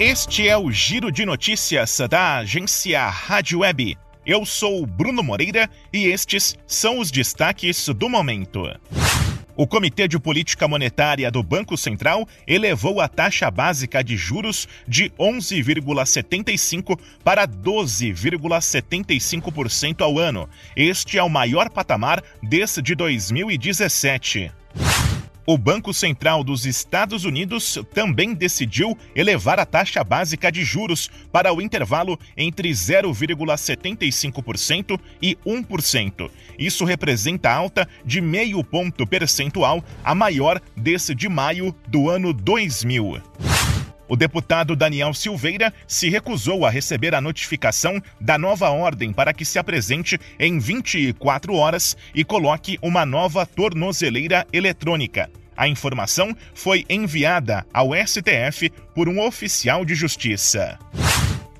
Este é o Giro de Notícias da agência Rádio Web. Eu sou Bruno Moreira e estes são os destaques do momento. O Comitê de Política Monetária do Banco Central elevou a taxa básica de juros de 11,75% para 12,75% ao ano. Este é o maior patamar desde 2017. O Banco Central dos Estados Unidos também decidiu elevar a taxa básica de juros para o intervalo entre 0,75% e 1%. Isso representa alta de meio ponto percentual, a maior desde maio do ano 2000. O deputado Daniel Silveira se recusou a receber a notificação da nova ordem para que se apresente em 24 horas e coloque uma nova tornozeleira eletrônica. A informação foi enviada ao STF por um oficial de justiça.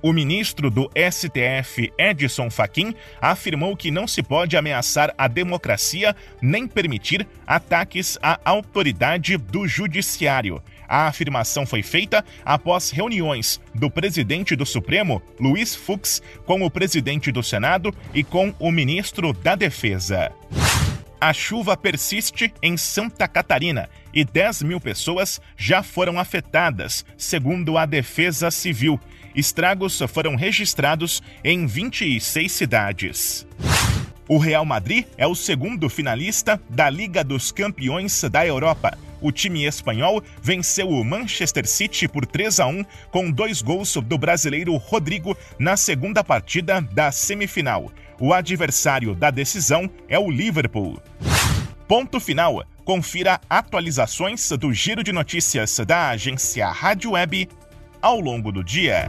O ministro do STF, Edson Fachin, afirmou que não se pode ameaçar a democracia nem permitir ataques à autoridade do judiciário. A afirmação foi feita após reuniões do presidente do Supremo, Luiz Fux, com o presidente do Senado e com o ministro da Defesa. A chuva persiste em Santa Catarina e 10 mil pessoas já foram afetadas, segundo a Defesa Civil. Estragos foram registrados em 26 cidades. O Real Madrid é o segundo finalista da Liga dos Campeões da Europa. O time espanhol venceu o Manchester City por 3 a 1 com dois gols do brasileiro Rodrigo na segunda partida da semifinal. O adversário da decisão é o Liverpool. Ponto final. Confira atualizações do giro de notícias da agência Rádio Web ao longo do dia.